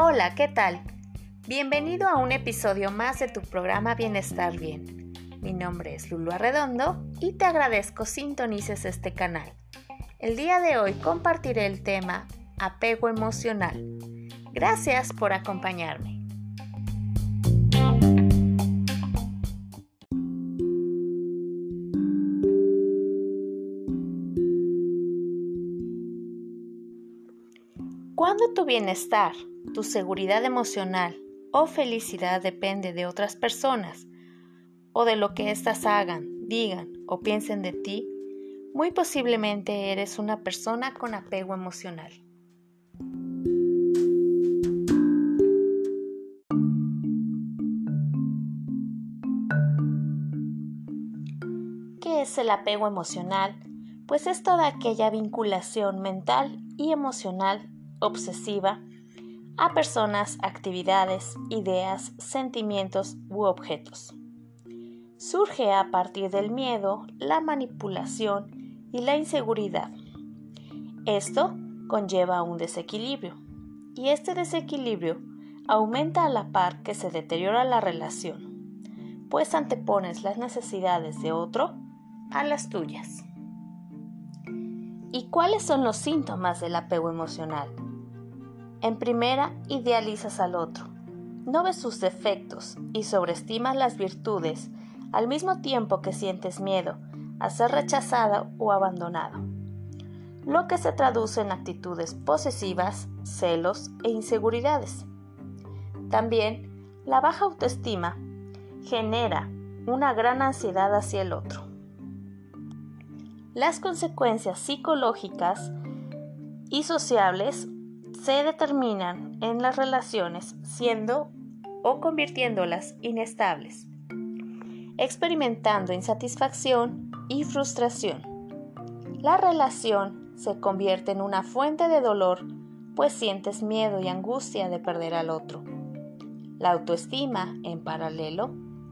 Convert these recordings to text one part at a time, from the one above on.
Hola, ¿qué tal? Bienvenido a un episodio más de tu programa Bienestar Bien. Mi nombre es Lulu Arredondo y te agradezco sintonices este canal. El día de hoy compartiré el tema apego emocional. Gracias por acompañarme. Cuando tu bienestar, tu seguridad emocional o felicidad depende de otras personas o de lo que éstas hagan, digan o piensen de ti, muy posiblemente eres una persona con apego emocional. ¿Qué es el apego emocional? Pues es toda aquella vinculación mental y emocional obsesiva a personas, actividades, ideas, sentimientos u objetos. Surge a partir del miedo, la manipulación y la inseguridad. Esto conlleva un desequilibrio y este desequilibrio aumenta a la par que se deteriora la relación, pues antepones las necesidades de otro a las tuyas. ¿Y cuáles son los síntomas del apego emocional? En primera, idealizas al otro. No ves sus defectos y sobreestimas las virtudes al mismo tiempo que sientes miedo a ser rechazada o abandonado, lo que se traduce en actitudes posesivas, celos e inseguridades. También, la baja autoestima genera una gran ansiedad hacia el otro. Las consecuencias psicológicas y sociables se determinan en las relaciones siendo o convirtiéndolas inestables, experimentando insatisfacción y frustración. La relación se convierte en una fuente de dolor, pues sientes miedo y angustia de perder al otro. La autoestima, en paralelo,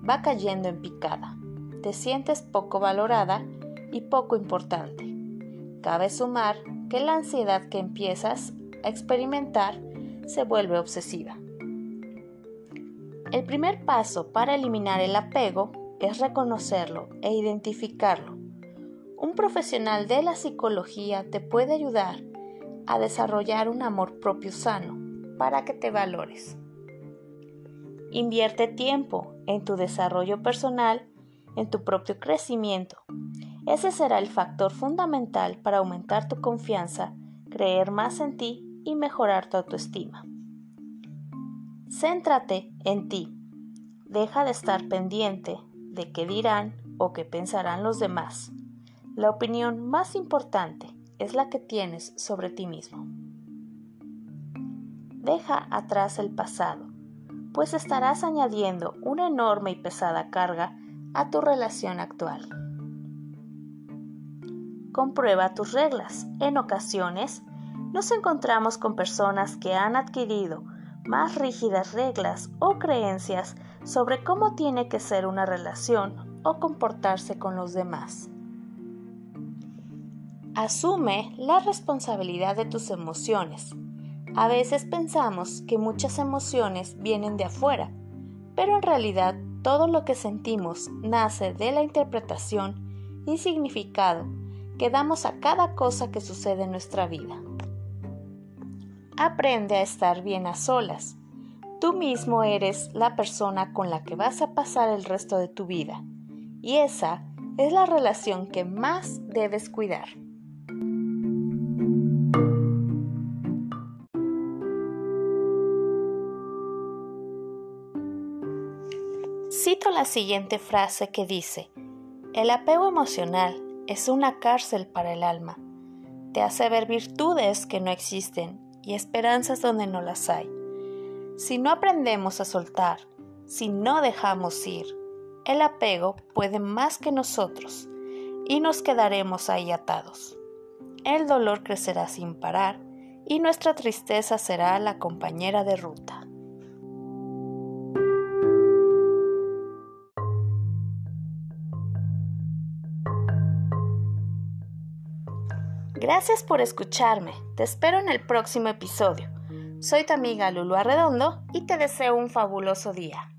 va cayendo en picada. Te sientes poco valorada y poco importante. Cabe sumar que la ansiedad que empiezas experimentar se vuelve obsesiva. El primer paso para eliminar el apego es reconocerlo e identificarlo. Un profesional de la psicología te puede ayudar a desarrollar un amor propio sano para que te valores. Invierte tiempo en tu desarrollo personal, en tu propio crecimiento. Ese será el factor fundamental para aumentar tu confianza, creer más en ti y mejorar tu autoestima. Céntrate en ti. Deja de estar pendiente de qué dirán o qué pensarán los demás. La opinión más importante es la que tienes sobre ti mismo. Deja atrás el pasado, pues estarás añadiendo una enorme y pesada carga a tu relación actual. Comprueba tus reglas. En ocasiones, nos encontramos con personas que han adquirido más rígidas reglas o creencias sobre cómo tiene que ser una relación o comportarse con los demás. Asume la responsabilidad de tus emociones. A veces pensamos que muchas emociones vienen de afuera, pero en realidad todo lo que sentimos nace de la interpretación y significado que damos a cada cosa que sucede en nuestra vida. Aprende a estar bien a solas. Tú mismo eres la persona con la que vas a pasar el resto de tu vida y esa es la relación que más debes cuidar. Cito la siguiente frase que dice, el apego emocional es una cárcel para el alma. Te hace ver virtudes que no existen y esperanzas donde no las hay. Si no aprendemos a soltar, si no dejamos ir, el apego puede más que nosotros y nos quedaremos ahí atados. El dolor crecerá sin parar y nuestra tristeza será la compañera de ruta. Gracias por escucharme. Te espero en el próximo episodio. Soy tu amiga Lulu Arredondo y te deseo un fabuloso día.